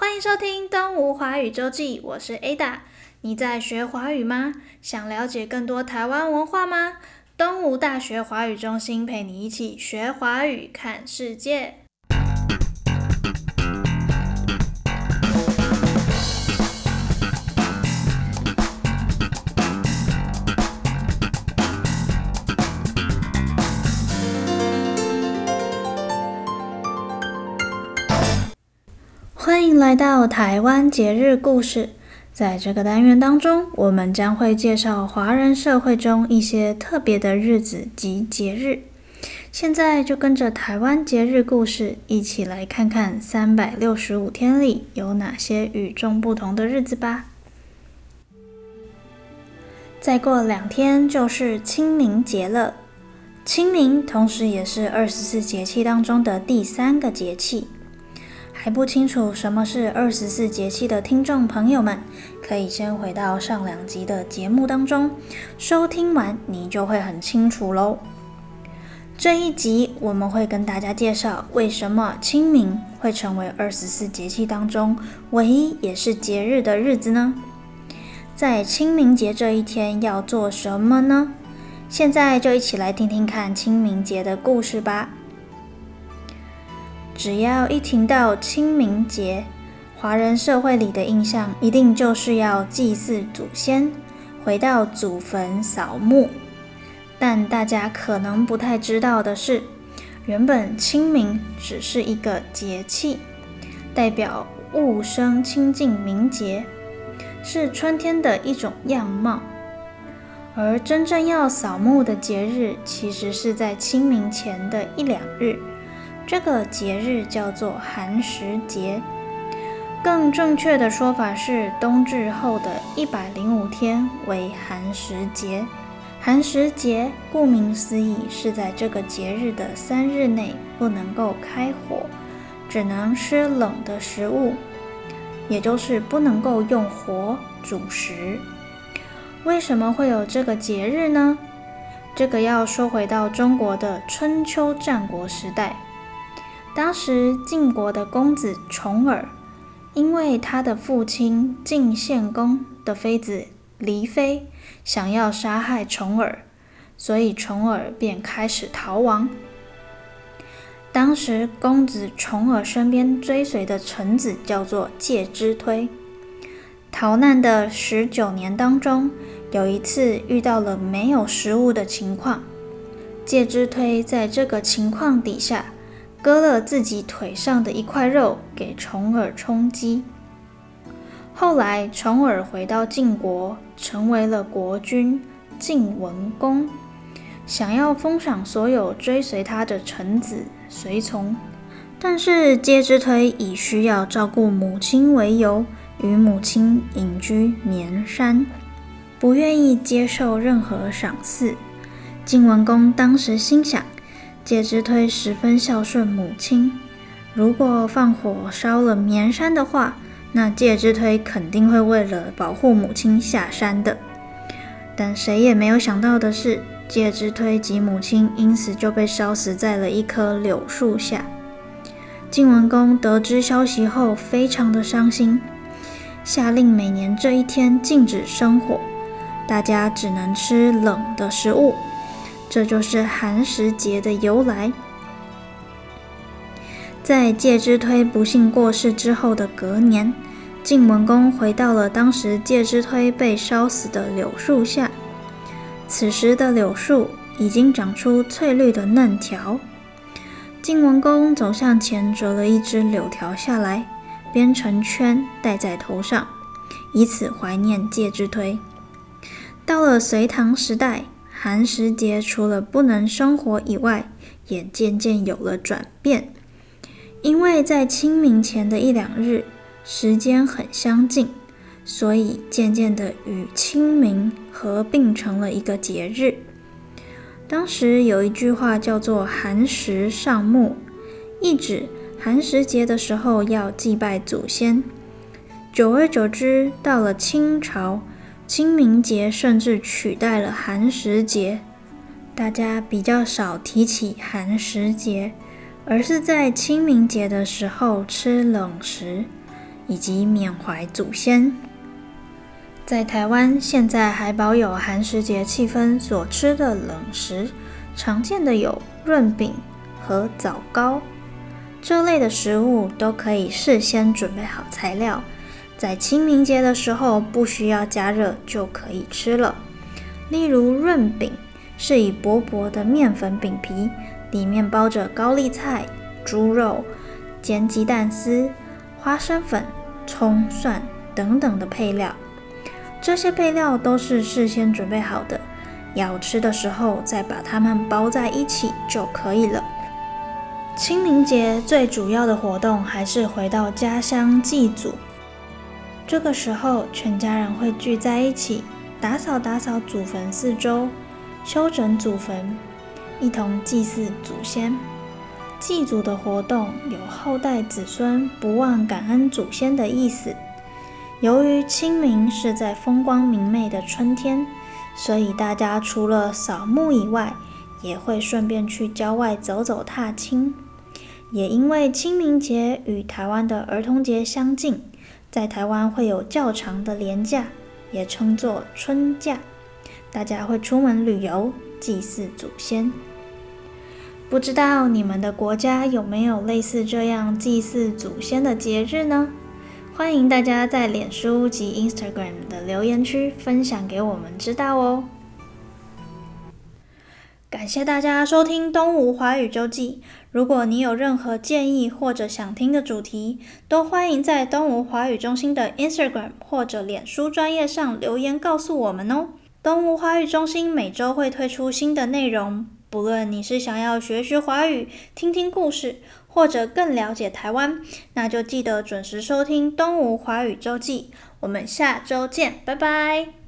欢迎收听《东吴华语周记》，我是 Ada。你在学华语吗？想了解更多台湾文化吗？东吴大学华语中心陪你一起学华语，看世界。欢迎来到台湾节日故事。在这个单元当中，我们将会介绍华人社会中一些特别的日子及节日。现在就跟着台湾节日故事一起来看看三百六十五天里有哪些与众不同的日子吧。再过两天就是清明节了。清明同时也是二十四节气当中的第三个节气。还不清楚什么是二十四节气的听众朋友们，可以先回到上两集的节目当中收听完，你就会很清楚喽。这一集我们会跟大家介绍为什么清明会成为二十四节气当中唯一也是节日的日子呢？在清明节这一天要做什么呢？现在就一起来听听看清明节的故事吧。只要一听到清明节，华人社会里的印象一定就是要祭祀祖先，回到祖坟扫墓。但大家可能不太知道的是，原本清明只是一个节气，代表物生清净明洁，是春天的一种样貌。而真正要扫墓的节日，其实是在清明前的一两日。这个节日叫做寒食节，更正确的说法是冬至后的一百零五天为寒食节。寒食节顾名思义是在这个节日的三日内不能够开火，只能吃冷的食物，也就是不能够用火煮食。为什么会有这个节日呢？这个要说回到中国的春秋战国时代。当时晋国的公子重耳，因为他的父亲晋献公的妃子黎妃想要杀害重耳，所以重耳便开始逃亡。当时公子重耳身边追随的臣子叫做介之推。逃难的十九年当中，有一次遇到了没有食物的情况，介之推在这个情况底下。割了自己腿上的一块肉给重耳充饥。后来重耳回到晋国，成为了国君晋文公，想要封赏所有追随他的臣子随从。但是介之推以需要照顾母亲为由，与母亲隐居绵山，不愿意接受任何赏赐。晋文公当时心想。介之推十分孝顺母亲，如果放火烧了绵山的话，那介之推肯定会为了保护母亲下山的。但谁也没有想到的是，介之推及母亲因此就被烧死在了一棵柳树下。晋文公得知消息后，非常的伤心，下令每年这一天禁止生火，大家只能吃冷的食物。这就是寒食节的由来。在介之推不幸过世之后的隔年，晋文公回到了当时介之推被烧死的柳树下。此时的柳树已经长出翠绿的嫩条。晋文公走向前，折了一枝柳条下来，编成圈戴在头上，以此怀念介之推。到了隋唐时代。寒食节除了不能生火以外，也渐渐有了转变。因为在清明前的一两日，时间很相近，所以渐渐的与清明合并成了一个节日。当时有一句话叫做“寒食上木”，意指寒食节的时候要祭拜祖先。久而久之，到了清朝。清明节甚至取代了寒食节，大家比较少提起寒食节，而是在清明节的时候吃冷食，以及缅怀祖先。在台湾，现在还保有寒食节气氛所吃的冷食，常见的有润饼和枣糕。这类的食物都可以事先准备好材料，在清明节的时候不需要加热就可以吃了。例如润饼是以薄薄的面粉饼皮，里面包着高丽菜、猪肉、煎鸡蛋丝、花生粉、葱、蒜等等的配料，这些配料都是事先准备好的，要吃的时候再把它们包在一起就可以了。清明节最主要的活动还是回到家乡祭祖。这个时候，全家人会聚在一起，打扫打扫祖坟四周，修整祖坟，一同祭祀祖先。祭祖的活动有后代子孙不忘感恩祖先的意思。由于清明是在风光明媚的春天，所以大家除了扫墓以外，也会顺便去郊外走走踏青。也因为清明节与台湾的儿童节相近，在台湾会有较长的年假，也称作春假，大家会出门旅游，祭祀祖先。不知道你们的国家有没有类似这样祭祀祖先的节日呢？欢迎大家在脸书及 Instagram 的留言区分享给我们知道哦。感谢大家收听《东吴华语周记》。如果你有任何建议或者想听的主题，都欢迎在东吴华语中心的 Instagram 或者脸书专页上留言告诉我们哦。东吴华语中心每周会推出新的内容，不论你是想要学学华语、听听故事，或者更了解台湾，那就记得准时收听《东吴华语周记》。我们下周见，拜拜。